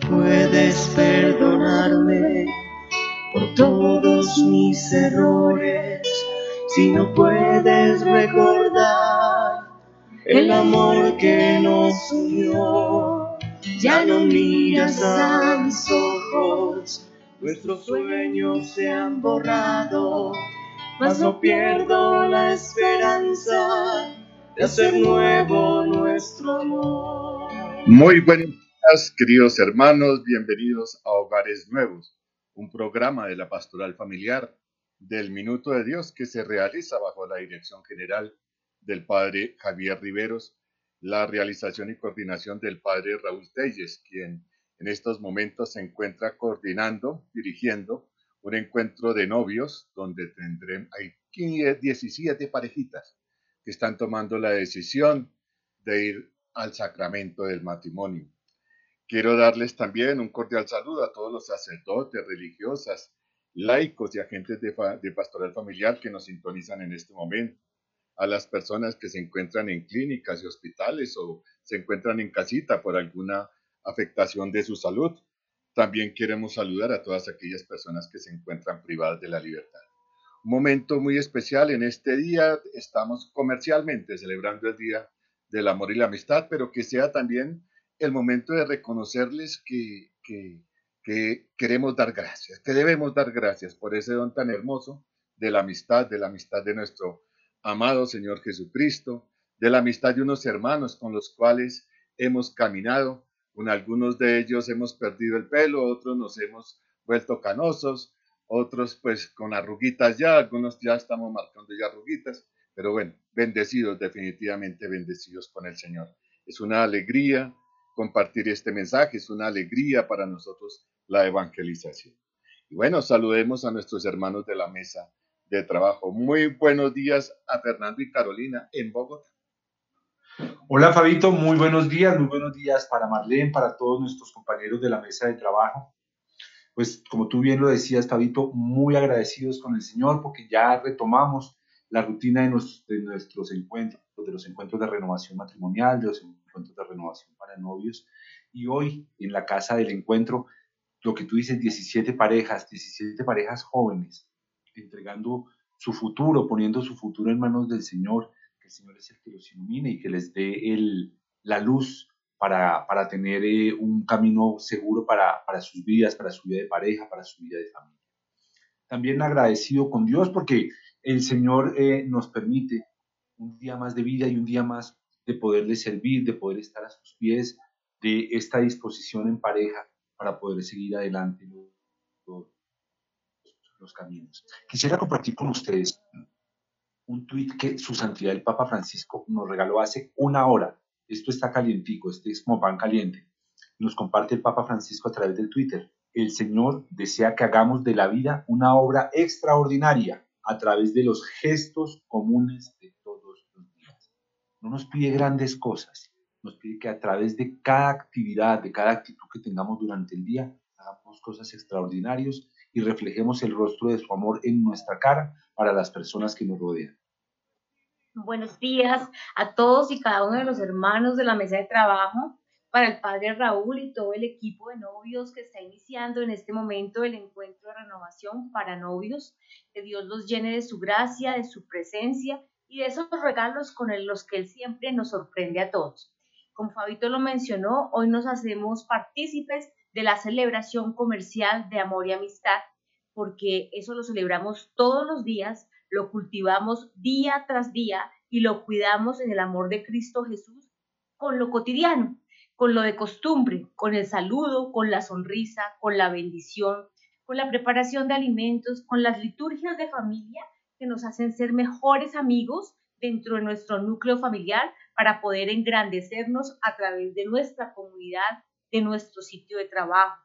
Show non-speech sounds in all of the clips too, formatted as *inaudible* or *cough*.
Puedes perdonarme por todos mis errores, si no puedes recordar el amor que nos unió, ya no miras a mis ojos, nuestros sueños se han borrado, mas no pierdo la esperanza de hacer nuevo nuestro amor. Muy buenos queridos hermanos, bienvenidos a Hogares Nuevos, un programa de la Pastoral Familiar del Minuto de Dios que se realiza bajo la dirección general del Padre Javier Riveros, la realización y coordinación del Padre Raúl Telles, quien en estos momentos se encuentra coordinando, dirigiendo un encuentro de novios donde tendremos, hay 17 parejitas que están tomando la decisión de ir al sacramento del matrimonio. Quiero darles también un cordial saludo a todos los sacerdotes, religiosas, laicos y agentes de, de, pastoral familiar que nos sintonizan en este momento, a las personas que se encuentran en clínicas y hospitales o se encuentran en casita por alguna afectación de su salud. También queremos saludar a todas aquellas personas que se encuentran privadas de la libertad. Un momento muy especial en este día, estamos comercialmente celebrando el Día del Amor y la Amistad, pero que sea también el momento de reconocerles que, que, que, queremos dar gracias, que debemos dar gracias por ese don tan hermoso de la amistad, de la amistad de nuestro amado Señor Jesucristo, de la amistad de unos hermanos con los cuales hemos caminado. Con algunos de ellos hemos perdido el pelo, otros nos hemos vuelto canosos, otros pues con arruguitas ya, algunos ya estamos marcando ya arruguitas, pero bueno, bendecidos, definitivamente bendecidos con el Señor. Es una alegría compartir este mensaje. Es una alegría para nosotros la evangelización. Y bueno, saludemos a nuestros hermanos de la mesa de trabajo. Muy buenos días a Fernando y Carolina en Bogotá. Hola Fabito, muy buenos días, muy buenos días para Marlene, para todos nuestros compañeros de la mesa de trabajo. Pues como tú bien lo decías, Fabito, muy agradecidos con el Señor porque ya retomamos la rutina de, nuestros encuentros, de los encuentros de renovación matrimonial, de los encuentros de renovación para novios. Y hoy, en la casa del encuentro, lo que tú dices, 17 parejas, 17 parejas jóvenes, entregando su futuro, poniendo su futuro en manos del Señor, que el Señor es el que los ilumine y que les dé el, la luz para, para tener eh, un camino seguro para, para sus vidas, para su vida de pareja, para su vida de familia. También agradecido con Dios porque el Señor eh, nos permite un día más de vida y un día más de poderle servir, de poder estar a sus pies, de esta disposición en pareja para poder seguir adelante los, caminos. Quisiera compartir con ustedes un tuit que su santidad el Papa Francisco nos regaló hace una hora. Esto está calientico, este es como pan caliente. Nos comparte el Papa Francisco a través del Twitter. El Señor desea que hagamos de la vida una obra extraordinaria a través de los gestos comunes no nos pide grandes cosas, nos pide que a través de cada actividad, de cada actitud que tengamos durante el día, hagamos cosas extraordinarias y reflejemos el rostro de su amor en nuestra cara para las personas que nos rodean. Buenos días a todos y cada uno de los hermanos de la mesa de trabajo, para el padre Raúl y todo el equipo de novios que está iniciando en este momento el encuentro de renovación para novios. Que Dios los llene de su gracia, de su presencia y de esos regalos con los que Él siempre nos sorprende a todos. Como Fabito lo mencionó, hoy nos hacemos partícipes de la celebración comercial de amor y amistad, porque eso lo celebramos todos los días, lo cultivamos día tras día y lo cuidamos en el amor de Cristo Jesús con lo cotidiano, con lo de costumbre, con el saludo, con la sonrisa, con la bendición, con la preparación de alimentos, con las liturgias de familia que nos hacen ser mejores amigos dentro de nuestro núcleo familiar para poder engrandecernos a través de nuestra comunidad, de nuestro sitio de trabajo.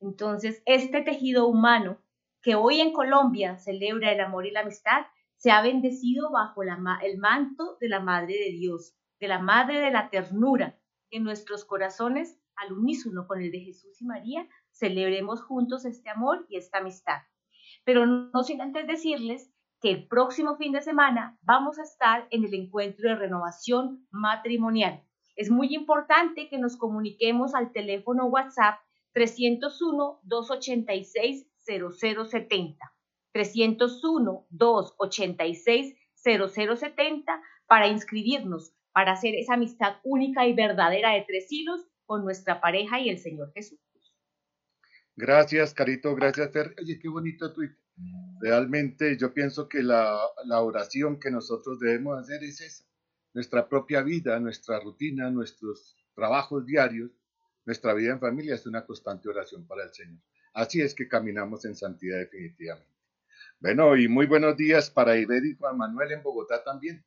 Entonces, este tejido humano que hoy en Colombia celebra el amor y la amistad, se ha bendecido bajo el manto de la Madre de Dios, de la Madre de la Ternura, en nuestros corazones, al unísono con el de Jesús y María, celebremos juntos este amor y esta amistad. Pero no sin antes decirles que el próximo fin de semana vamos a estar en el encuentro de renovación matrimonial. Es muy importante que nos comuniquemos al teléfono WhatsApp 301-286-0070. 301-286-0070 para inscribirnos, para hacer esa amistad única y verdadera de tres hilos con nuestra pareja y el Señor Jesús. Gracias, Carito, gracias, Fer. Oye, qué bonito tweet. Realmente yo pienso que la, la oración que nosotros debemos hacer es esa. Nuestra propia vida, nuestra rutina, nuestros trabajos diarios, nuestra vida en familia es una constante oración para el Señor. Así es que caminamos en santidad definitivamente. Bueno, y muy buenos días para Iber y Juan Manuel en Bogotá también.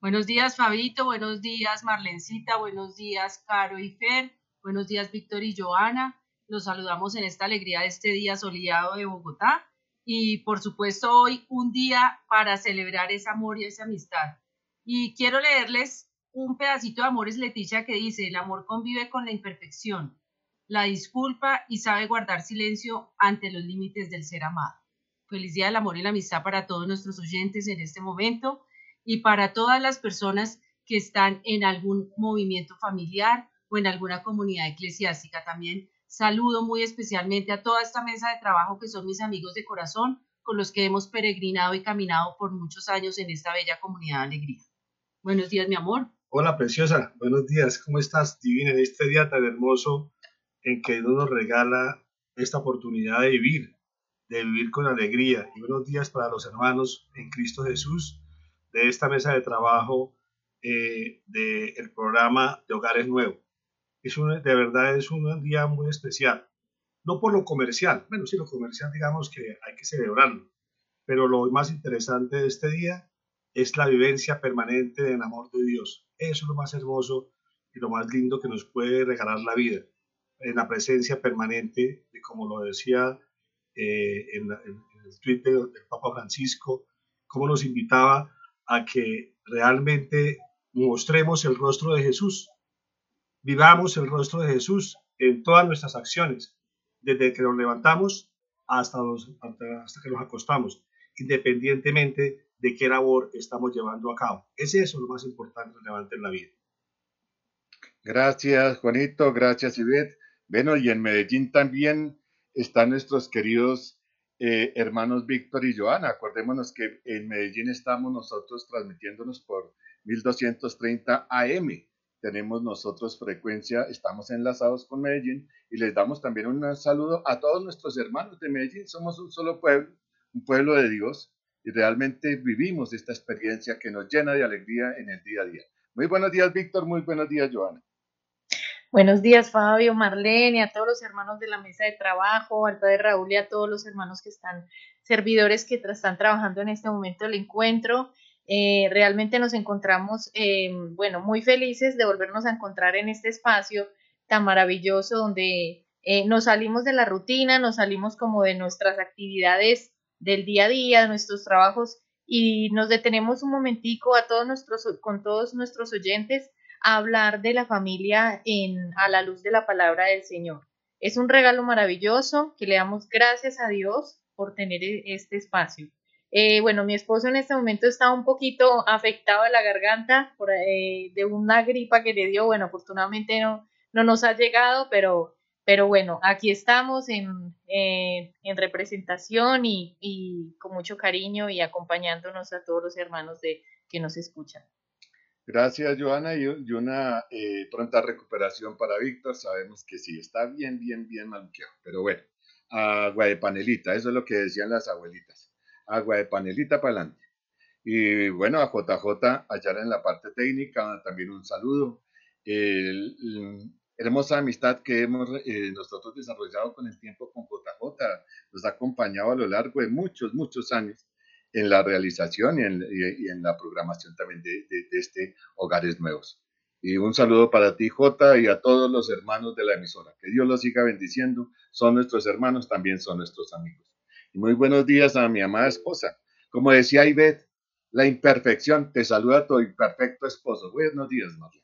Buenos días, Fabito. Buenos días, Marlencita. Buenos días, Caro y Fer. Buenos días, Víctor y Joana. Los saludamos en esta alegría de este día soleado de Bogotá. Y por supuesto, hoy un día para celebrar ese amor y esa amistad. Y quiero leerles un pedacito de Amores Leticia que dice, el amor convive con la imperfección, la disculpa y sabe guardar silencio ante los límites del ser amado. Feliz Día del Amor y la Amistad para todos nuestros oyentes en este momento y para todas las personas que están en algún movimiento familiar o en alguna comunidad eclesiástica. También saludo muy especialmente a toda esta mesa de trabajo que son mis amigos de corazón con los que hemos peregrinado y caminado por muchos años en esta bella comunidad de alegría. Buenos días, mi amor. Hola, preciosa. Buenos días. ¿Cómo estás, divina, en este día tan hermoso en que Dios nos regala esta oportunidad de vivir, de vivir con alegría? Y buenos días para los hermanos en Cristo Jesús de esta mesa de trabajo eh, del programa de Hogares Nuevo. Es de verdad es un día muy especial. No por lo comercial, bueno, sí, lo comercial digamos que hay que celebrarlo, pero lo más interesante de este día es la vivencia permanente del amor de Dios. Eso es lo más hermoso y lo más lindo que nos puede regalar la vida, en la presencia permanente, de como lo decía eh, en, el tweet del, Papa Francisco, cómo nos invitaba a que realmente mostremos el rostro de Jesús, vivamos el rostro de Jesús en todas nuestras acciones, desde que nos levantamos hasta, hasta que nos acostamos, independientemente de qué labor estamos llevando a cabo. Es eso lo más importante, relevante en la vida. Gracias, Juanito. Gracias, Ivette. Bueno, y en Medellín también están nuestros queridos eh, hermanos Víctor y Joana. Acordémonos que en Medellín estamos nosotros transmitiéndonos por 1230 AM. Tenemos nosotros frecuencia, estamos enlazados con Medellín y les damos también un saludo a todos nuestros hermanos de Medellín. Somos un solo pueblo, un pueblo de Dios y realmente vivimos esta experiencia que nos llena de alegría en el día a día. Muy buenos días, Víctor. Muy buenos días, Joana. Buenos días, Fabio, Marlene, a todos los hermanos de la mesa de trabajo, al padre Raúl y a todos los hermanos que están, servidores que están trabajando en este momento del encuentro. Eh, realmente nos encontramos, eh, bueno, muy felices de volvernos a encontrar en este espacio tan maravilloso donde eh, nos salimos de la rutina, nos salimos como de nuestras actividades del día a día, nuestros trabajos y nos detenemos un momentico a todos nuestros, con todos nuestros oyentes a hablar de la familia en, a la luz de la palabra del Señor. Es un regalo maravilloso que le damos gracias a Dios por tener e, este espacio. Eh, bueno, mi esposo en este momento está un poquito afectado de la garganta por, eh, de una gripa que le dio. Bueno, afortunadamente no, no nos ha llegado, pero pero bueno, aquí estamos en, en representación y, y, con mucho cariño y acompañándonos a todos los hermanos de, que nos escuchan. Gracias, Joana, y, una eh, pronta recuperación para Víctor. Sabemos que sí, está bien, bien, bien manqueado, pero bueno, agua de panelita, eso es lo que decían las abuelitas. Agua de panelita para adelante. Y bueno, a JJ, allá en la parte técnica, también un saludo. El, hermosa amistad que hemos eh, nosotros desarrollado con el tiempo con JJ, nos ha acompañado a lo largo de muchos, muchos años en la realización y en, la programación también de, este Hogares Nuevos. Y un saludo para ti, Jota, y a todos los hermanos de la emisora. Que Dios los siga bendiciendo. Son nuestros hermanos, también son nuestros amigos. Muy buenos días a mi amada esposa. Como decía Ivette, la imperfección. Te saluda tu imperfecto esposo. Buenos días, María.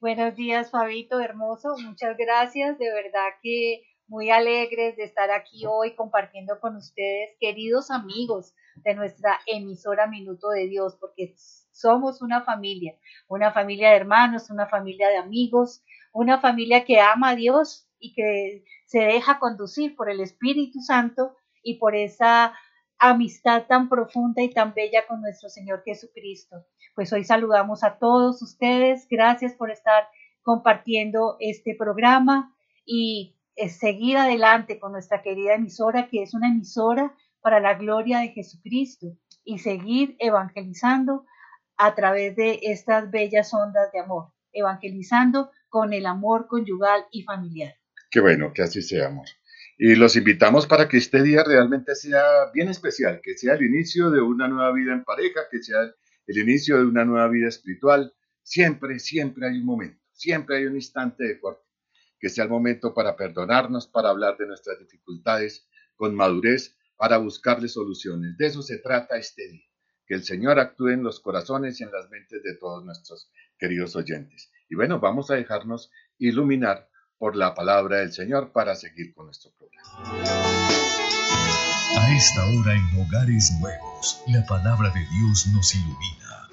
Buenos días, Fabito, hermoso. Muchas gracias. De verdad que muy alegres de estar aquí hoy compartiendo con ustedes, queridos amigos de nuestra emisora Minuto de Dios, porque somos una familia, una familia de hermanos, una familia de amigos, una familia que ama a Dios y que se deja conducir por el Espíritu Santo y por esa amistad tan profunda y tan bella con nuestro Señor Jesucristo. Pues hoy saludamos a todos ustedes, gracias por estar compartiendo este programa y eh, seguir adelante con nuestra querida emisora, que es una emisora para la gloria de Jesucristo, y seguir evangelizando a través de estas bellas ondas de amor, evangelizando con el amor conyugal y familiar. Qué bueno, que así sea, amor. Y los invitamos para que este día realmente sea bien especial, que sea el inicio de una nueva vida en pareja, que sea el inicio de una nueva vida espiritual. Siempre, siempre hay un momento, siempre hay un instante de corte, que sea el momento para perdonarnos, para hablar de nuestras dificultades con madurez, para buscarle soluciones. De eso se trata este día que el Señor actúe en los corazones y en las mentes de todos nuestros queridos oyentes. Y bueno, vamos a dejarnos iluminar por la palabra del Señor para seguir con nuestro programa. A esta hora en Hogares Nuevos, la palabra de Dios nos ilumina.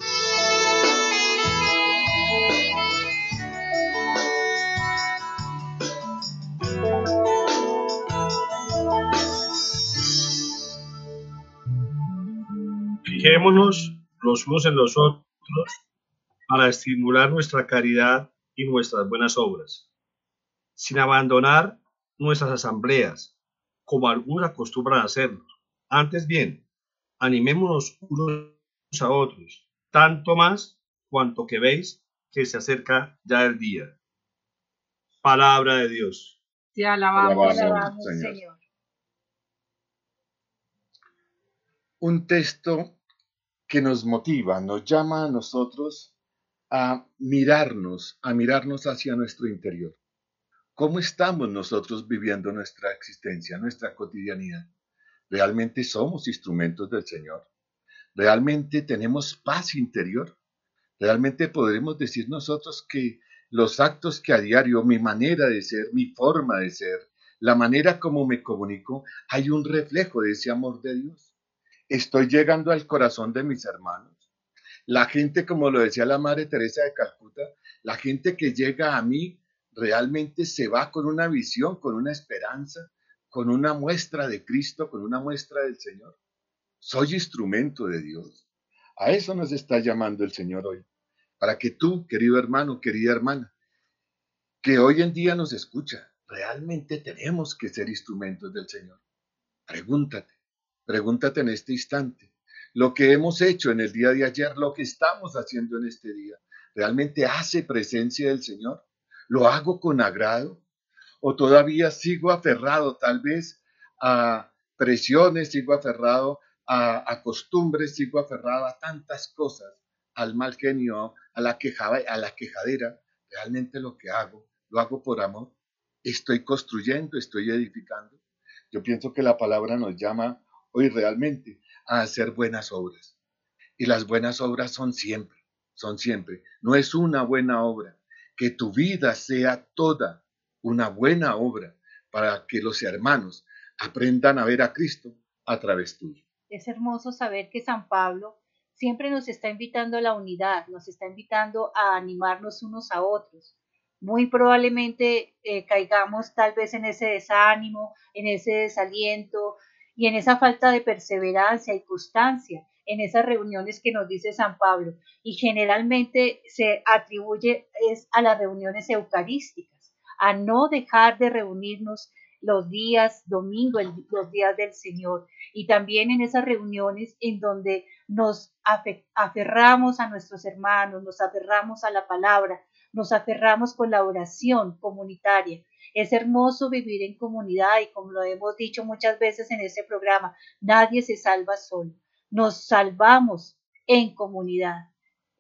Fijémonos los unos en los otros para estimular nuestra caridad y nuestras buenas obras, sin abandonar nuestras asambleas, como algunos acostumbran a hacerlo. Antes bien, animémonos unos a otros, tanto más cuanto que veis que se acerca ya el día. Palabra de Dios. Te alabamos, Señor. Un texto que nos motiva, nos llama a nosotros a mirarnos, a mirarnos hacia nuestro interior. ¿Cómo estamos nosotros viviendo nuestra existencia, nuestra cotidianidad? ¿Realmente somos instrumentos del Señor? ¿Realmente tenemos paz interior? ¿Realmente podremos decir nosotros que los actos que a diario, mi manera de ser, mi forma de ser, la manera como me comunico, hay un reflejo de ese amor de Dios? estoy llegando al corazón de mis hermanos. La gente, como lo decía la Madre Teresa de Calcuta, la gente que llega a mí realmente se va con una visión, con una esperanza, con una muestra de Cristo, con una muestra del Señor. Soy instrumento de Dios. A eso nos está llamando el Señor hoy. Para que tú, querido hermano, querida hermana, que hoy en día nos escucha, realmente tenemos que ser instrumentos del Señor. Pregúntate, Pregúntate en este instante, lo que hemos hecho en el día de ayer, lo que estamos haciendo en este día, ¿realmente hace presencia del Señor? ¿Lo hago con agrado? ¿O todavía sigo aferrado tal vez a presiones, sigo aferrado a, costumbres, sigo aferrado a tantas cosas, al mal genio, a la, a la quejadera? ¿Realmente lo que hago, lo hago por amor? ¿Estoy construyendo, estoy edificando? Yo pienso que la palabra nos llama hoy realmente a hacer buenas obras. Y las buenas obras son siempre, son siempre. No es una buena obra. Que tu vida sea toda una buena obra para que los hermanos aprendan a ver a Cristo a través tuyo. Es hermoso saber que San Pablo siempre nos está invitando a la unidad, nos está invitando a animarnos unos a otros. Muy probablemente eh, caigamos tal vez en ese desánimo, en ese desaliento, y en esa falta de perseverancia y constancia en esas reuniones que nos dice San Pablo. Y generalmente se atribuye es a las reuniones eucarísticas, a no dejar de reunirnos los días domingo, los días del Señor. Y también en esas reuniones en donde nos aferramos a nuestros hermanos, nos aferramos a la palabra, nos aferramos con la oración comunitaria. Es hermoso vivir en comunidad y como lo hemos dicho muchas veces en este programa, nadie se salva solo. Nos salvamos en comunidad,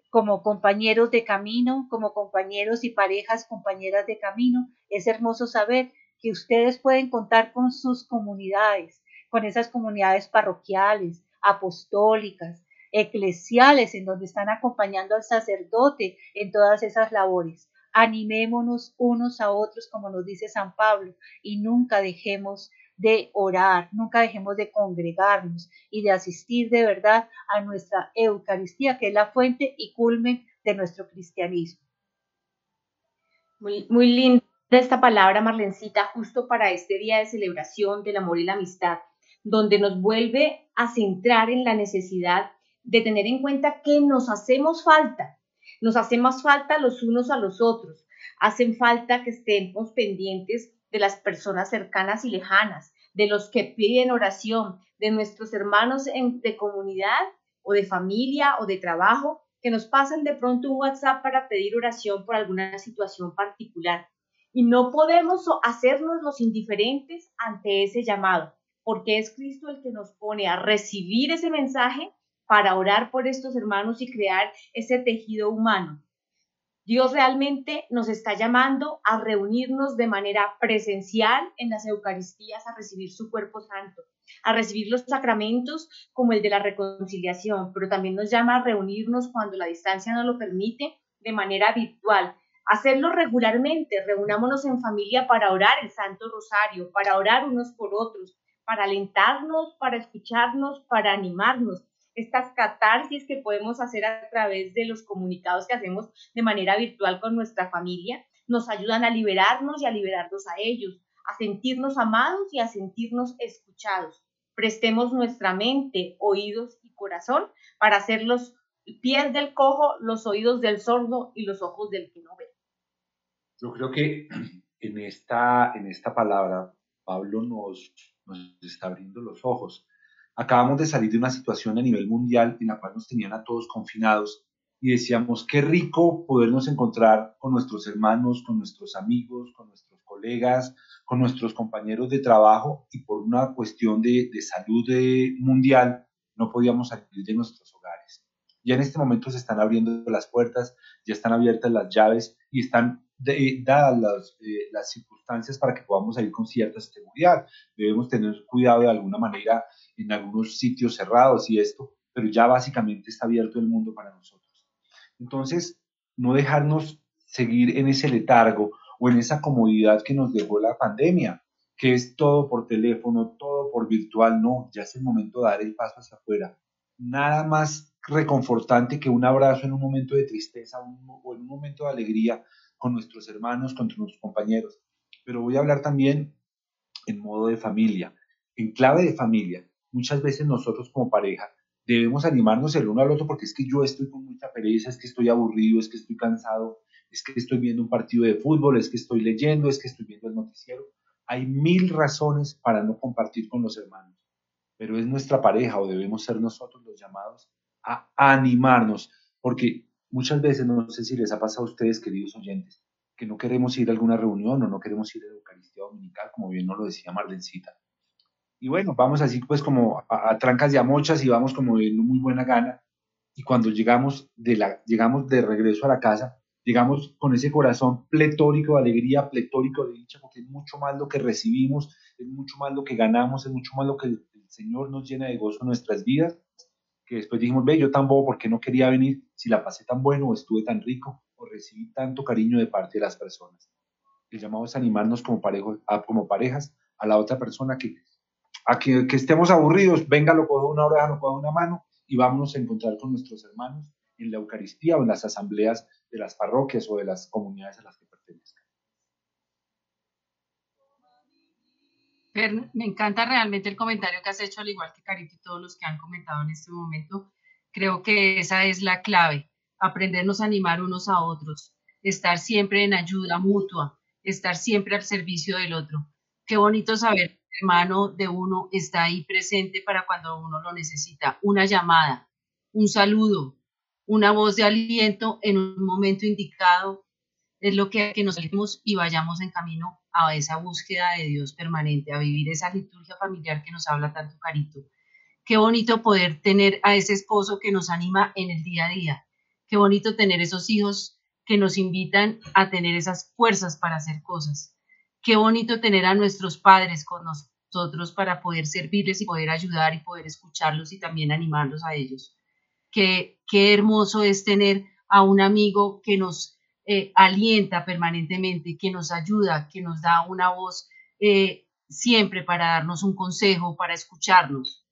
como compañeros de camino, como compañeros y parejas, compañeras de camino. Es hermoso saber que ustedes pueden contar con sus comunidades, con esas comunidades parroquiales, apostólicas, eclesiales, en donde están acompañando al sacerdote en todas esas labores. Animémonos unos a otros, como nos dice San Pablo, y nunca dejemos de orar, nunca dejemos de congregarnos y de asistir de verdad a nuestra Eucaristía, que es la fuente y culmen de nuestro cristianismo. Muy, muy linda esta palabra, Marlencita, justo para este día de celebración del amor y la amistad, donde nos vuelve a centrar en la necesidad de tener en cuenta que nos hacemos falta, nos hacemos falta los unos a los otros, hacen falta que estemos pendientes de las personas cercanas y lejanas, de los que piden oración, de nuestros hermanos de comunidad o de familia o de trabajo, que nos pasen de pronto un WhatsApp para pedir oración por alguna situación particular. Y no podemos hacernos los indiferentes ante ese llamado, porque es Cristo el que nos pone a recibir ese mensaje para orar por estos hermanos y crear ese tejido humano. Dios realmente nos está llamando a reunirnos de manera presencial en las Eucaristías, a recibir su cuerpo santo, a recibir los sacramentos como el de la reconciliación, pero también nos llama a reunirnos cuando la distancia no lo permite de manera virtual. Hacerlo regularmente, reunámonos en familia para orar el Santo Rosario, para orar unos por otros, para alentarnos, para escucharnos, para animarnos, estas catarsis que podemos hacer a través de los comunicados que hacemos de manera virtual con nuestra familia, nos ayudan a liberarnos y a liberarnos a ellos, a sentirnos amados y a sentirnos escuchados. Prestemos nuestra mente, oídos y corazón para hacer los pies del cojo, los oídos del sordo y los ojos del que no ve. Yo creo que en esta, en esta palabra Pablo nos, nos está abriendo los ojos Acabamos de salir de una situación a nivel mundial en la cual nos tenían a todos confinados y decíamos, qué rico podernos encontrar con nuestros hermanos, con nuestros amigos, con nuestros colegas, con nuestros compañeros de trabajo y por una cuestión de, salud mundial no podíamos salir de nuestros hogares. Ya en este momento se están abriendo las puertas, ya están abiertas las llaves y están dadas las, eh, las circunstancias para que podamos salir con cierta seguridad. Debemos tener cuidado de alguna manera en algunos sitios cerrados y esto, pero ya básicamente está abierto el mundo para nosotros. Entonces, no dejarnos seguir en ese letargo o en esa comodidad que nos dejó la pandemia, que es todo por teléfono, todo por virtual, no, ya es el momento de dar el paso hacia afuera. Nada más reconfortante que un abrazo en un momento de tristeza o en un momento de alegría con nuestros hermanos, con nuestros compañeros. Pero voy a hablar también en modo de familia, en clave de familia muchas veces nosotros como pareja debemos animarnos el uno al otro porque es que yo estoy con mucha pereza, es que estoy aburrido, es que estoy cansado, es que estoy viendo un partido de fútbol, es que estoy leyendo, es que estoy viendo el noticiero. Hay mil razones para no compartir con los hermanos, pero es nuestra pareja o debemos ser nosotros los llamados a animarnos, porque muchas veces, no sé si les ha pasado a ustedes, queridos oyentes, que no queremos ir a alguna reunión o no queremos ir a la Eucaristía Dominical, como bien nos lo decía Marlencita y bueno, vamos así pues como a, trancas y a mochas y vamos como de muy buena gana. Y cuando llegamos de, la, llegamos de regreso a la casa, llegamos con ese corazón pletórico de alegría, pletórico de dicha, porque es mucho más lo que recibimos, es mucho más lo que ganamos, es mucho más lo que el, Señor nos llena de gozo en nuestras vidas, que después dijimos, ve, yo tan bobo, ¿por qué no quería venir? Si la pasé tan bueno o estuve tan rico o recibí tanto cariño de parte de las personas. El llamado es animarnos como, parejo, como parejas a la otra persona que a que, estemos aburridos, venga, lo cojo una oreja, lo cojo una mano y vámonos a encontrar con nuestros hermanos en la Eucaristía o en las asambleas de las parroquias o de las comunidades a las que pertenezcan. Me encanta realmente el comentario que has hecho, al igual que Carito y todos los que han comentado en este momento. Creo que esa es la clave, aprendernos a animar unos a otros, estar siempre en ayuda mutua, estar siempre al servicio del otro. Qué bonito saber hermano de uno está ahí presente para cuando uno lo necesita. Una llamada, un saludo, una voz de aliento en un momento indicado es lo que, que nos salimos y vayamos en camino a esa búsqueda de Dios permanente, a vivir esa liturgia familiar que nos habla tanto Carito. Qué bonito poder tener a ese esposo que nos anima en el día a día. Qué bonito tener esos hijos que nos invitan a tener esas fuerzas para hacer cosas. Qué bonito tener a nuestros padres con nosotros para poder servirles y poder ayudar y poder escucharlos y también animarlos a ellos. Qué, qué hermoso es tener a un amigo que nos eh, alienta permanentemente, que nos ayuda, que nos da una voz eh, siempre para darnos un consejo, para escucharnos.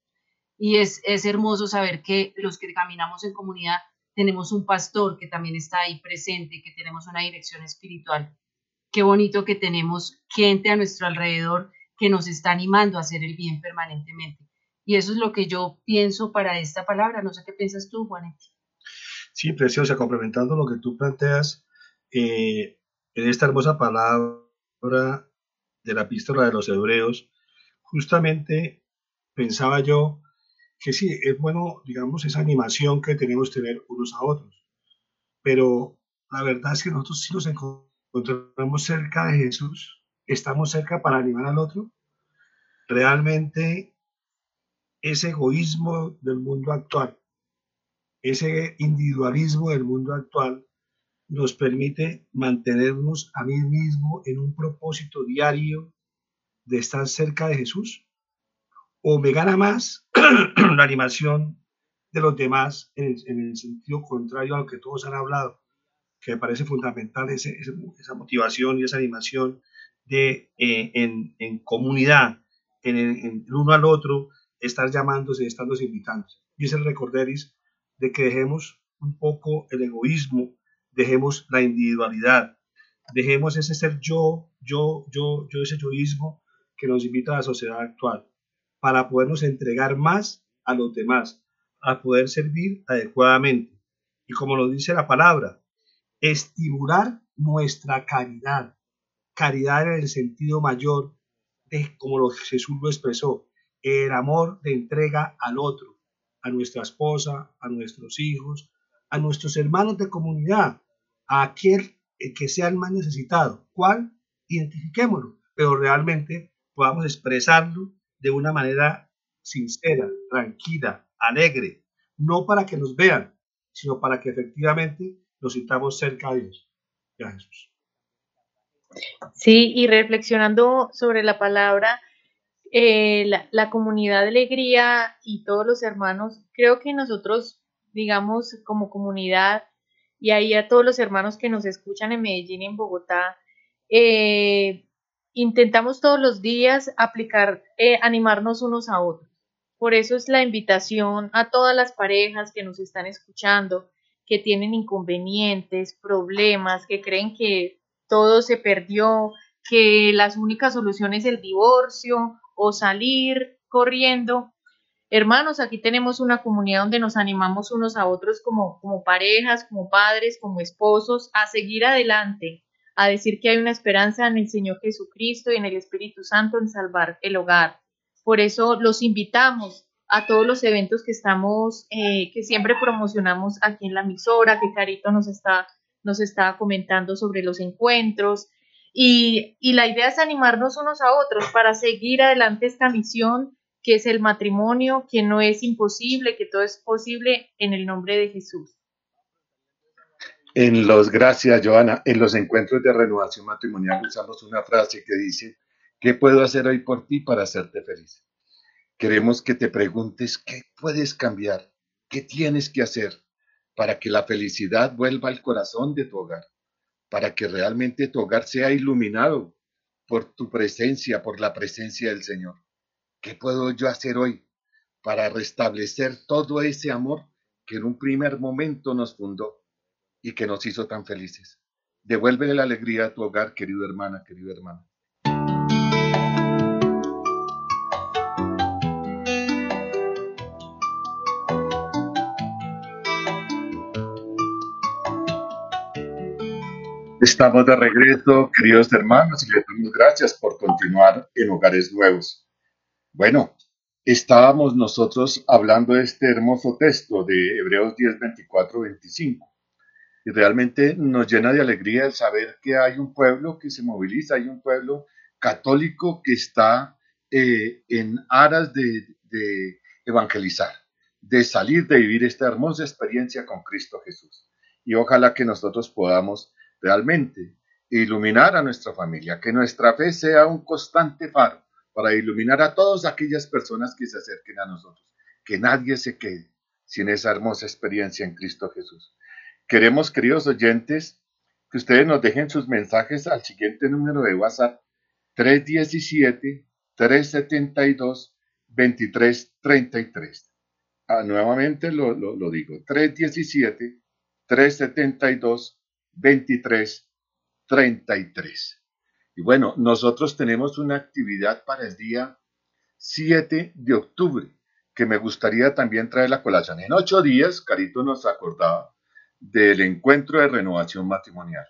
Y es, es hermoso saber que los que caminamos en comunidad tenemos un pastor que también está ahí presente, que tenemos una dirección espiritual. Qué bonito que tenemos gente a nuestro alrededor que nos está animando a hacer el bien permanentemente. Y eso es lo que yo pienso para esta palabra. No sé qué piensas tú, Juanetti. Sí, preciosa, complementando lo que tú planteas, eh, en esta hermosa palabra de la epístola de los hebreos, justamente pensaba yo que sí, es bueno, digamos, esa animación que tenemos que tener unos a otros. Pero la verdad es que nosotros sí nos encontramos cerca de Jesús, estamos cerca para animar al otro. Realmente ese egoísmo del mundo actual, ese individualismo del mundo actual nos permite mantenernos a mí mismo en un propósito diario de estar cerca de Jesús o me gana más *clears throat* la animación de los demás en el, sentido contrario a lo que todos han hablado, que me parece fundamental esa motivación y esa animación de eh, en, comunidad, en el, uno al otro, estar llamándose, estarnos invitando. Y es el recorderis de que dejemos un poco el egoísmo, dejemos la individualidad, dejemos ese ser yo, yo, yo, yo, ese egoísmo que nos invita a la sociedad actual para podernos entregar más a los demás, a poder servir adecuadamente. Y como lo dice la palabra, estimular nuestra caridad. Caridad en el sentido mayor de como lo Jesús lo expresó, el amor de entrega al otro, a nuestra esposa, a nuestros hijos, a nuestros hermanos de comunidad, a aquel que sea el más necesitado. ¿Cuál? Identifiquémoslo, pero realmente podamos expresarlo de una manera sincera, tranquila, alegre, no para que nos vean, sino para que efectivamente nos sintamos cerca de Dios. Jesús. Sí, y reflexionando sobre la palabra, eh, la, la, comunidad de alegría y todos los hermanos, creo que nosotros, digamos, como comunidad, y ahí a todos los hermanos que nos escuchan en Medellín y en Bogotá, eh, intentamos todos los días aplicar, eh, animarnos unos a otros. Por eso es la invitación a todas las parejas que nos están escuchando, que tienen inconvenientes, problemas, que creen que todo se perdió, que las únicas soluciones es el divorcio o salir corriendo. Hermanos, aquí tenemos una comunidad donde nos animamos unos a otros como, como parejas, como padres, como esposos, a seguir adelante, a decir que hay una esperanza en el Señor Jesucristo y en el Espíritu Santo en salvar el hogar. Por eso los invitamos a todos los eventos que estamos, eh, que siempre promocionamos aquí en la emisora, que Carito nos está, nos está comentando sobre los encuentros. Y, y la idea es animarnos unos a otros para seguir adelante esta misión que es el matrimonio, que no es imposible, que todo es posible en el nombre de Jesús en los, gracias Joana, en los encuentros de renovación matrimonial usamos una frase que dice, ¿qué puedo hacer hoy por ti para hacerte feliz? Queremos que te preguntes qué puedes cambiar, qué tienes que hacer para que la felicidad vuelva al corazón de tu hogar, para que realmente tu hogar sea iluminado por tu presencia, por la presencia del Señor. ¿Qué puedo yo hacer hoy para restablecer todo ese amor que en un primer momento nos fundó? y que nos hizo tan felices. Devuélvele la alegría a tu hogar, querido hermana, querido hermano. Estamos de regreso, queridos hermanos, y les damos gracias por continuar en Hogares Nuevos. Bueno, estábamos nosotros hablando de este hermoso texto de Hebreos 10, 24, 25 y realmente nos llena de alegría el saber que hay un pueblo que se moviliza, hay un pueblo católico que está eh, en aras de, evangelizar, de salir de vivir esta hermosa experiencia con Cristo Jesús. Y ojalá que nosotros podamos realmente iluminar a nuestra familia, que nuestra fe sea un constante faro para iluminar a todas aquellas personas que se acerquen a nosotros, que nadie se quede sin esa hermosa experiencia en Cristo Jesús. Queremos, queridos oyentes, que ustedes nos dejen sus mensajes al siguiente número de WhatsApp 317-372-2333. Ah, nuevamente lo, lo, lo digo, 317-372-2333. Y bueno, nosotros tenemos una actividad para el día 7 de octubre, que me gustaría también traer la colación. En ocho días, Carito nos acordaba del encuentro de renovación matrimonial.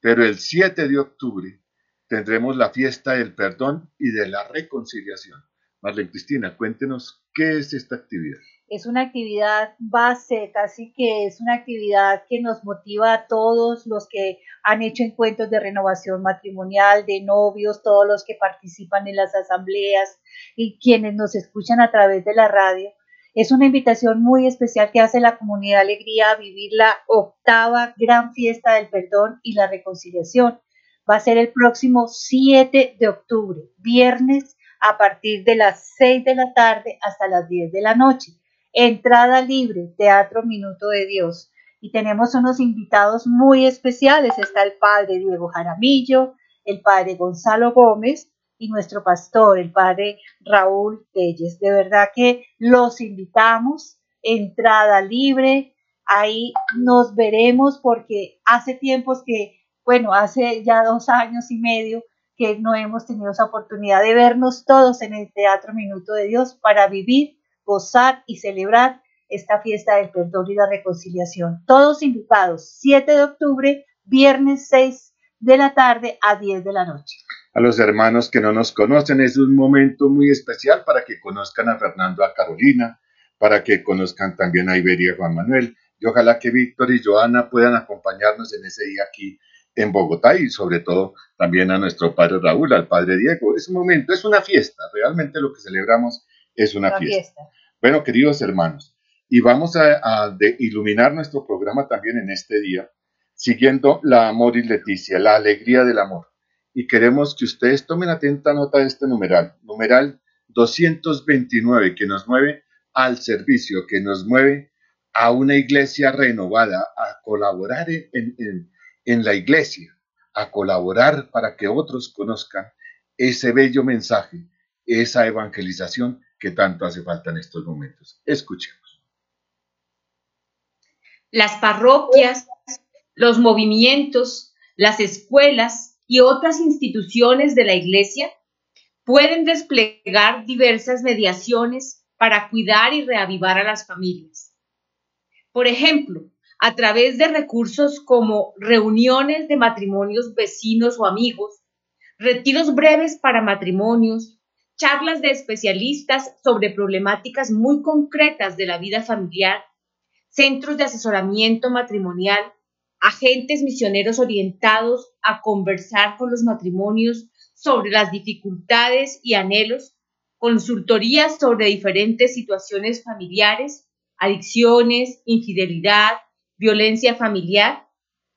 Pero el 7 de octubre tendremos la fiesta del perdón y de la reconciliación. Marlene Cristina, cuéntenos qué es esta actividad es una actividad base, casi que es una actividad que nos motiva a todos los que han hecho encuentros de renovación matrimonial, de novios, todos los que participan en las asambleas y quienes nos escuchan a través de la radio. Es una invitación muy especial que hace la comunidad Alegría a vivir la octava gran fiesta del perdón y la reconciliación. Va a ser el próximo 7 de octubre, viernes, a partir de las 6 de la tarde hasta las 10 de la noche. Entrada libre, Teatro Minuto de Dios. Y tenemos unos invitados muy especiales. Está el padre Diego Jaramillo, el padre Gonzalo Gómez y nuestro pastor, el padre Raúl Telles. De verdad que los invitamos. Entrada libre. Ahí nos veremos porque hace tiempos que, bueno, hace ya dos años y medio que no hemos tenido esa oportunidad de vernos todos en el Teatro Minuto de Dios para vivir gozar y celebrar esta fiesta del perdón y la reconciliación. Todos invitados, 7 de octubre, viernes 6 de la tarde a 10 de la noche. A los hermanos que no nos conocen, es un momento muy especial para que conozcan a Fernando, a Carolina, para que conozcan también a Iberia y a Juan Manuel. Y ojalá que Víctor y Joana puedan acompañarnos en ese día aquí en Bogotá y sobre todo también a nuestro padre Raúl, al padre Diego. Es un momento, es una fiesta, realmente lo que celebramos es una, fiesta. Bueno, queridos hermanos, y vamos a, iluminar nuestro programa también en este día, siguiendo la amor y Leticia, la alegría del amor. Y queremos que ustedes tomen atenta nota de este numeral, numeral 229, que nos mueve al servicio, que nos mueve a una iglesia renovada, a colaborar en, en la iglesia, a colaborar para que otros conozcan ese bello mensaje, esa evangelización que tanto hace falta en estos momentos. Escuchemos. Las parroquias, los movimientos, las escuelas y otras instituciones de la Iglesia pueden desplegar diversas mediaciones para cuidar y reavivar a las familias. Por ejemplo, a través de recursos como reuniones de matrimonios vecinos o amigos, retiros breves para matrimonios, charlas de especialistas sobre problemáticas muy concretas de la vida familiar, centros de asesoramiento matrimonial, agentes misioneros orientados a conversar con los matrimonios sobre las dificultades y anhelos, consultorías sobre diferentes situaciones familiares, adicciones, infidelidad, violencia familiar,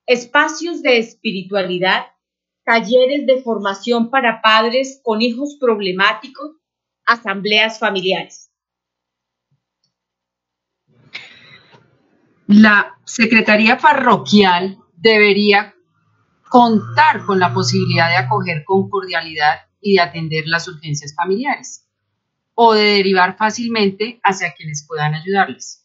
espacios de espiritualidad, talleres de formación para padres con hijos problemáticos, asambleas familiares. La Secretaría Parroquial debería contar con la posibilidad de acoger con cordialidad y de atender las urgencias familiares o de derivar fácilmente hacia quienes puedan ayudarles.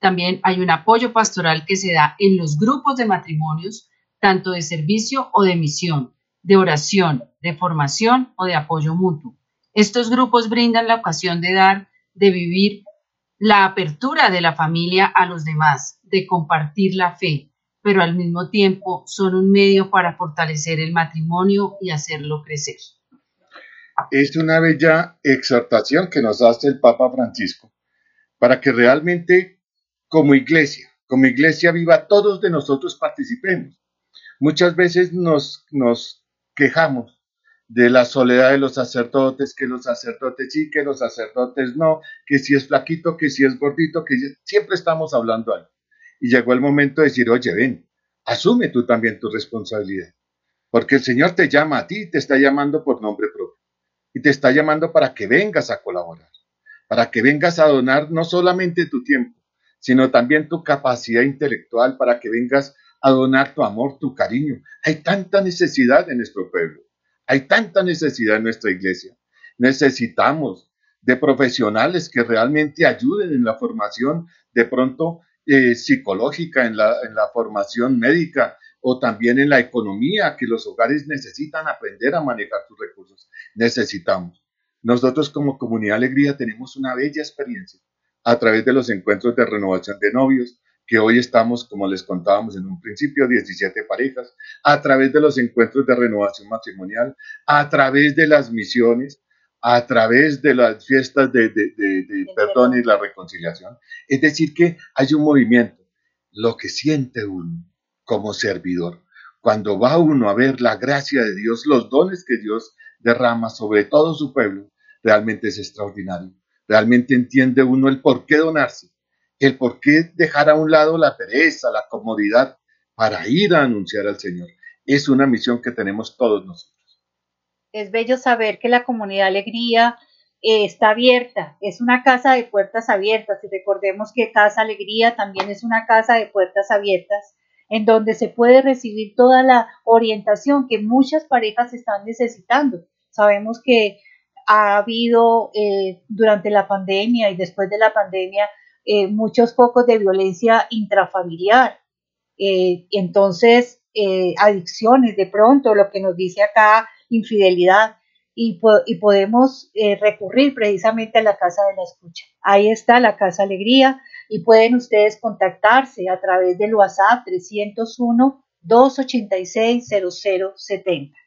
También hay un apoyo pastoral que se da en los grupos de matrimonios tanto de servicio o de misión, de oración, de formación o de apoyo mutuo. Estos grupos brindan la ocasión de dar, de vivir la apertura de la familia a los demás, de compartir la fe, pero al mismo tiempo son un medio para fortalecer el matrimonio y hacerlo crecer. Es una bella exhortación que nos hace el Papa Francisco para que realmente como iglesia, como iglesia viva, todos de nosotros participemos. Muchas veces nos, nos quejamos de la soledad de los sacerdotes, que los sacerdotes sí, que los sacerdotes no, que si es flaquito, que si es gordito, que siempre estamos hablando algo. Y llegó el momento de decir, oye, ven, asume tú también tu responsabilidad, porque el Señor te llama a ti, te está llamando por nombre propio, y te está llamando para que vengas a colaborar, para que vengas a donar no solamente tu tiempo, sino también tu capacidad intelectual, para que vengas a donar tu amor, tu cariño. Hay tanta necesidad en nuestro pueblo, hay tanta necesidad en nuestra iglesia. Necesitamos de profesionales que realmente ayuden en la formación de pronto eh, psicológica, en la, en la formación médica o también en la economía, que los hogares necesitan aprender a manejar sus recursos. Necesitamos. Nosotros como Comunidad Alegría tenemos una bella experiencia a través de los encuentros de renovación de novios, que hoy estamos, como les contábamos en un principio, 17 parejas, a través de los encuentros de renovación matrimonial, a través de las misiones, a través de las fiestas de, perdón y la reconciliación. Es decir, que hay un movimiento, lo que siente uno como servidor, cuando va uno a ver la gracia de Dios, los dones que Dios derrama sobre todo su pueblo, realmente es extraordinario. Realmente entiende uno el por qué donarse, el por qué dejar a un lado la pereza, la comodidad, para ir a anunciar al Señor. Es una misión que tenemos todos nosotros. Es bello saber que la comunidad Alegría eh, está abierta, es una casa de puertas abiertas y recordemos que Casa Alegría también es una casa de puertas abiertas en donde se puede recibir toda la orientación que muchas parejas están necesitando. Sabemos que ha habido eh, durante la pandemia y después de la pandemia eh, muchos focos de violencia intrafamiliar. Eh, entonces, eh, adicciones, de pronto, lo que nos dice acá, infidelidad, y, y podemos recurrir precisamente a la Casa de la Escucha. Ahí está la Casa Alegría y pueden ustedes contactarse a través del WhatsApp 301 286 0070.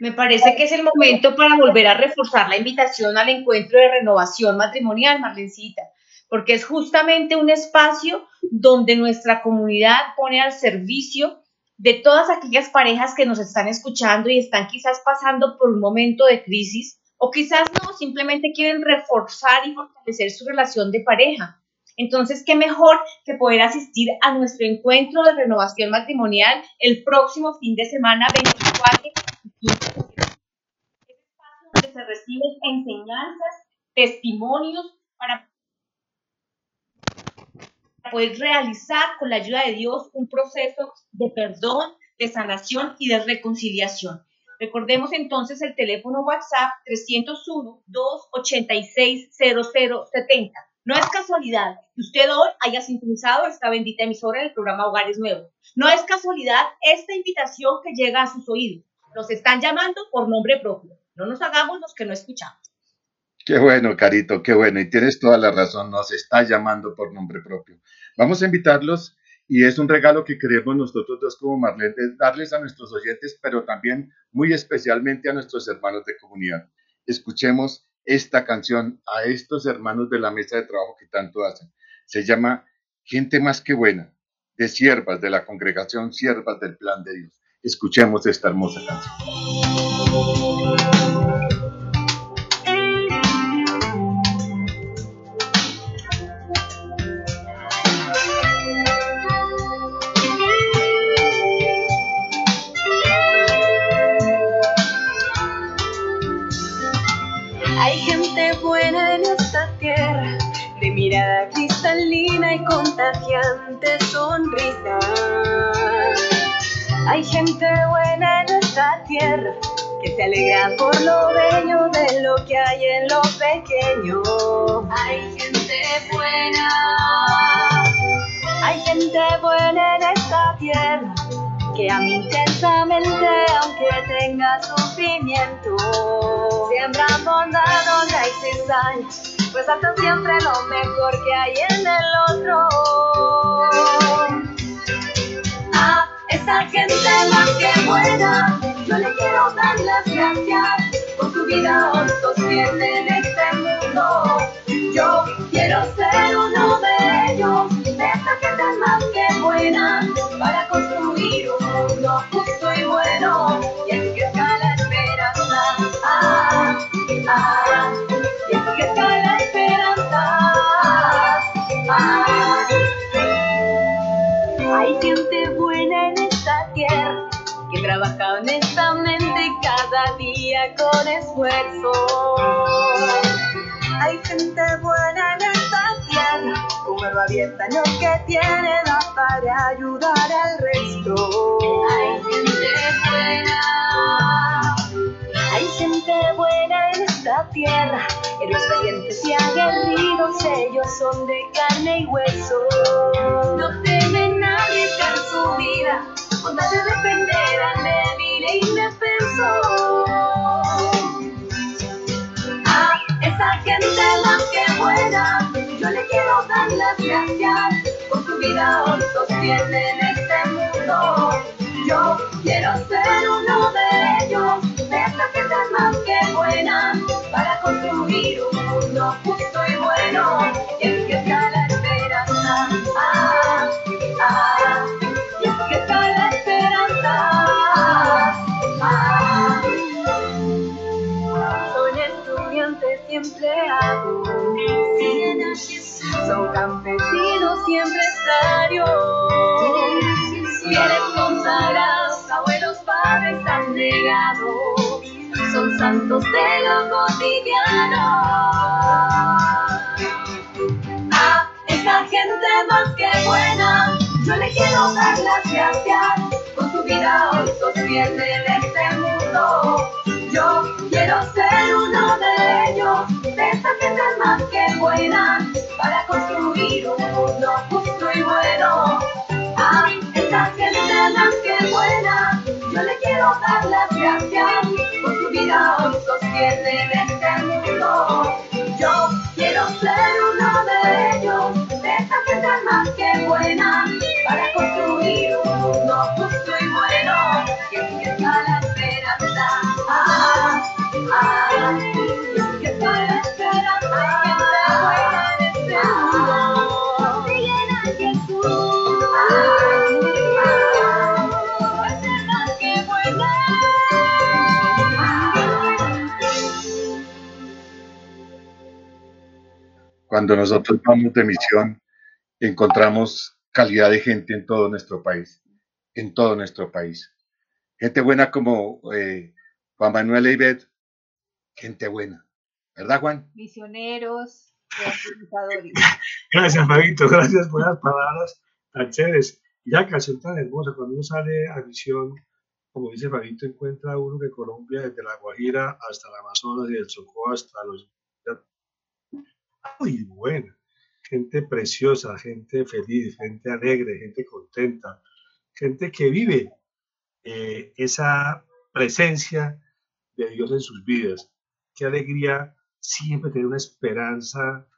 Me parece que es el momento para volver a reforzar la invitación al encuentro de renovación matrimonial, Marlencita, porque es justamente un espacio donde nuestra comunidad pone al servicio de todas aquellas parejas que nos están escuchando y están quizás pasando por un momento de crisis o quizás no, simplemente quieren reforzar y fortalecer su relación de pareja. Entonces, ¿qué mejor que poder asistir a nuestro encuentro de renovación matrimonial el próximo fin de semana 24 donde se reciben enseñanzas, testimonios para poder realizar con la ayuda de Dios un proceso de perdón, de sanación y de reconciliación. Recordemos entonces el teléfono WhatsApp 301-286-0070. No es casualidad que usted hoy haya sintonizado esta bendita emisora del programa Hogares Nuevos. No es casualidad esta invitación que llega a sus oídos. Nos están llamando por nombre propio. No nos hagamos los que no escuchamos. Qué bueno, Carito, qué bueno. Y tienes toda la razón, nos está llamando por nombre propio. Vamos a invitarlos y es un regalo que queremos nosotros dos como Marlene darles a nuestros oyentes, pero también muy especialmente a nuestros hermanos de comunidad. Escuchemos esta canción a estos hermanos de la mesa de trabajo que tanto hacen. Se llama Gente más que buena, de siervas de la congregación Siervas del Plan de Dios. Escuchemos esta hermosa canción. Hay gente buena en esta tierra, de mirada cristalina y contagiante sonrisa hay gente buena en esta tierra que se alegra por lo bello de lo que hay en lo pequeño. Hay gente buena. Hay gente buena en esta tierra que ama intensamente aunque tenga sufrimiento. Siembran bondad donde hay cizaña, pues hacen siempre lo mejor que hay en el otro. Esa gente más que buena, yo le quiero dar las gracias por su vida hoy sostiene en este mundo. Yo quiero ser uno de ellos, de esa gente más que buena, para construir un mundo justo y bueno y así que ah, y es que está la esperanza. Ah, hay gente trabaja honestamente cada día con esfuerzo. Hay gente buena en esta tierra, con mano abierta en lo que tiene da para ayudar al resto. Hay gente buena, hay gente buena en esta tierra, héroes valientes y aguerridos, ellos son de carne y hueso. No temen arriesgar su vida, con tal de defender al débil indefenso. A esa gente más que buena, yo le quiero dar las gracias por su vida hoy sostiene en este mundo. Yo quiero ser uno de ellos, de esa gente más que buena, para construir un mundo justo y bueno. Santos de lo cotidiano. A esa gente más que buena, yo le quiero dar las gracias, con su vida hoy sostiene en este mundo. Yo quiero ser uno de ellos, de esa gente más que buena, para construir un mundo justo y bueno. A esa gente más que buena, yo le quiero dar las hoy Cuando nosotros vamos de misión, encontramos calidad de gente en todo nuestro país, en todo nuestro país. Gente buena como eh, Juan Manuel Eibet, gente buena. ¿Verdad, Juan? Misioneros. *laughs* Gracias, Fabito, gracias por las palabras tan chéveres. Y la canción tan hermosa, cuando uno sale a misión, como dice Fabito, encuentra uno de Colombia, desde La Guajira hasta el Amazonas y del Chocó hasta los... Muy buena, gente preciosa, gente feliz, gente alegre, gente contenta, gente que vive eh, esa presencia de Dios en sus vidas. Qué alegría siempre tener una esperanza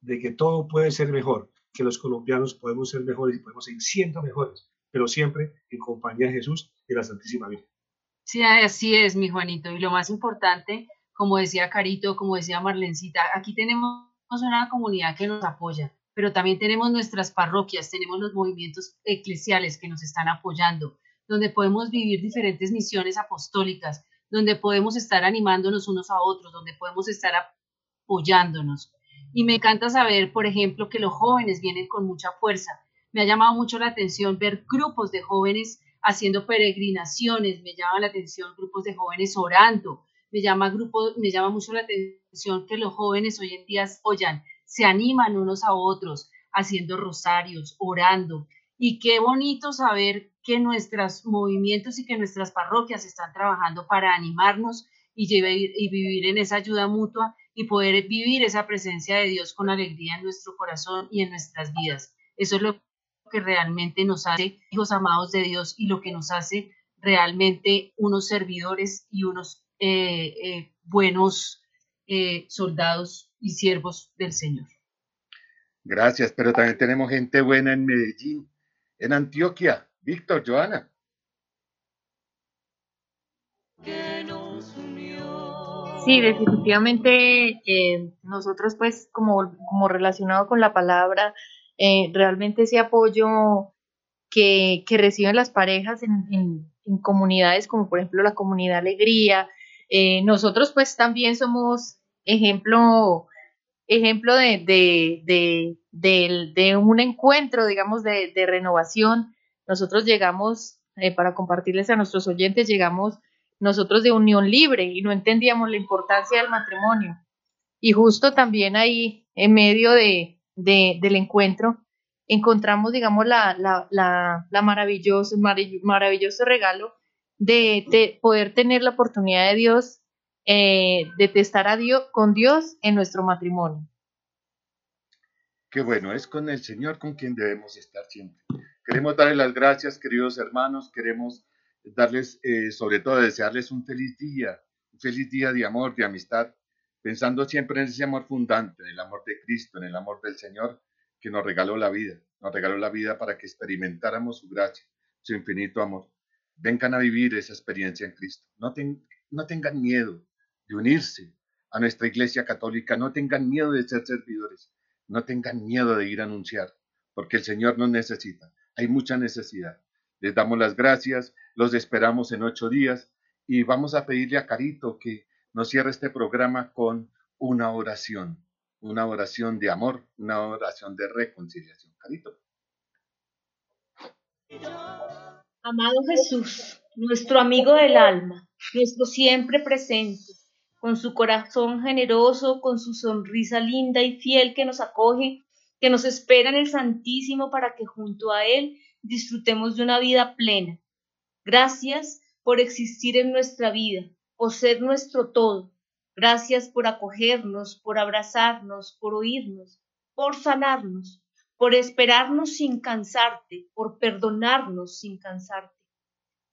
de que todo puede ser mejor, que los colombianos podemos ser mejores y podemos seguir siendo mejores, pero siempre en compañía de Jesús y la Santísima Virgen. Sí, así es, mi Juanito. Y lo más importante, como decía Carito, como decía Marlencita, aquí tenemos una comunidad que nos apoya, pero también tenemos nuestras parroquias, tenemos los movimientos eclesiales que nos están apoyando, donde podemos vivir diferentes misiones apostólicas, donde podemos estar animándonos unos a otros, donde podemos estar apoyándonos. Y me encanta saber, por ejemplo, que los jóvenes vienen con mucha fuerza. Me ha llamado mucho la atención ver grupos de jóvenes haciendo peregrinaciones, me llama la atención grupos de jóvenes orando, me llama, grupo, me llama mucho la atención que los jóvenes hoy en día oyan, se animan unos a otros haciendo rosarios, orando. Y qué bonito saber que nuestros movimientos y que nuestras parroquias están trabajando para animarnos y, vivir, y vivir en esa ayuda mutua y poder vivir esa presencia de Dios con alegría en nuestro corazón y en nuestras vidas. Eso es lo que realmente nos hace hijos amados de Dios y lo que nos hace realmente unos servidores y unos eh, eh, buenos eh, soldados y siervos del Señor. Gracias, pero también tenemos gente buena en Medellín, en Antioquia. Víctor, Joana. Sí, definitivamente eh, nosotros pues como, como relacionado con la palabra, eh, realmente ese apoyo que, que reciben las parejas en, en, en comunidades como por ejemplo la comunidad Alegría, Eh, nosotros pues también somos ejemplo, ejemplo de, un encuentro, digamos, de, renovación. Nosotros llegamos, eh, para compartirles a nuestros oyentes, llegamos nosotros de unión libre y no entendíamos la importancia del matrimonio. Y justo también ahí, en medio de, del encuentro, encontramos, digamos, la, la, la, la maravilloso, maravilloso regalo de, poder tener la oportunidad de Dios, eh, de testar a Dios, con Dios en nuestro matrimonio. Qué bueno, es con el Señor con quien debemos estar siempre. Queremos darles las gracias, queridos hermanos, queremos darles, eh, sobre todo, desearles un feliz día, un feliz día de amor, de amistad, pensando siempre en ese amor fundante, en el amor de Cristo, en el amor del Señor, que nos regaló la vida, nos regaló la vida para que experimentáramos su gracia, su infinito amor. Vengan a vivir esa experiencia en Cristo. No, no tengan miedo de unirse a nuestra iglesia católica, no tengan miedo de ser servidores, no tengan miedo de ir a anunciar, porque el Señor nos necesita. Hay mucha necesidad. Les damos las gracias, los esperamos en ocho días y vamos a pedirle a Carito que nos cierre este programa con una oración una oración de amor, una oración de reconciliación. Carito. Amado Jesús, nuestro amigo del alma, nuestro siempre presente, con su corazón generoso, con su sonrisa linda y fiel que nos acoge, que nos espera en el Santísimo para que junto a Él disfrutemos de una vida plena. Gracias por existir en nuestra vida, por ser nuestro todo, Gracias por acogernos, por abrazarnos, por oírnos, por sanarnos, por esperarnos sin cansarte, por perdonarnos sin cansarte.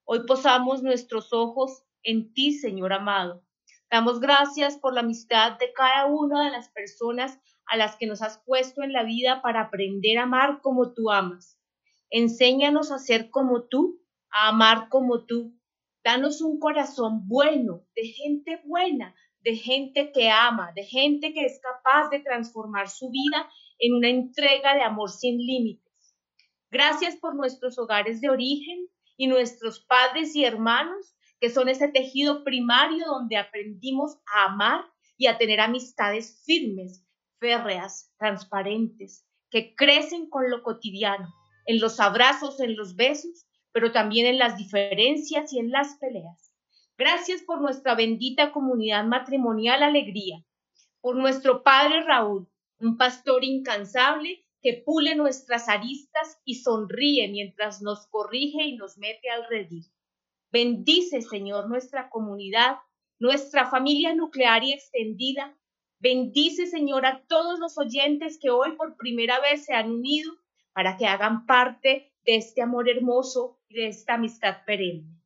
Hoy posamos nuestros ojos en ti, Señor amado. Damos gracias por la amistad de cada una de las personas a las que nos has puesto en la vida para aprender a amar como tú amas. Enséñanos a ser como tú, a amar como tú. Danos un corazón bueno, de gente buena, de gente que ama, de gente que es capaz de transformar su vida en una entrega de amor sin límites. Gracias por nuestros hogares de origen y nuestros padres y hermanos, que son ese tejido primario donde aprendimos a amar y a tener amistades firmes, férreas, transparentes, que crecen con lo cotidiano, en los abrazos, en los besos, pero también en las diferencias y en las peleas. Gracias por nuestra bendita comunidad matrimonial Alegría, por nuestro Padre Raúl, un pastor incansable que pule nuestras aristas y sonríe mientras nos corrige y nos mete al redil. Bendice, Señor, nuestra comunidad, nuestra familia nuclear y extendida. Bendice, Señor, a todos los oyentes que hoy por primera vez se han unido para que hagan parte de este amor hermoso y de esta amistad perenne.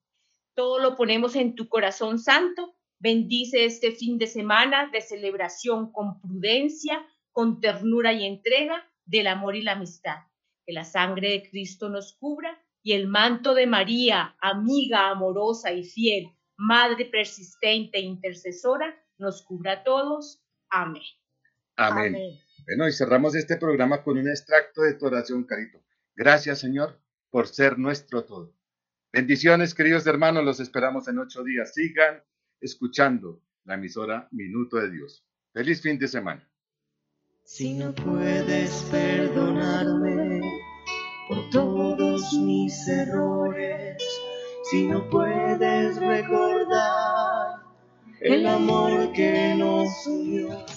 Todo lo ponemos en tu corazón santo. Bendice este fin de semana de celebración con prudencia, con ternura y entrega del amor y la amistad. Que la sangre de Cristo nos cubra y el manto de María, amiga amorosa y fiel, madre persistente e intercesora, nos cubra a todos. Amén. Amén. Bueno, y cerramos este programa con un extracto de tu oración, Carito. Gracias, Señor, por ser nuestro todo. Bendiciones, queridos hermanos, los esperamos en ocho días. Sigan escuchando la emisora Minuto de Dios. Feliz fin de semana. Si no puedes perdonarme por todos mis errores, si no puedes recordar el amor que nos unió.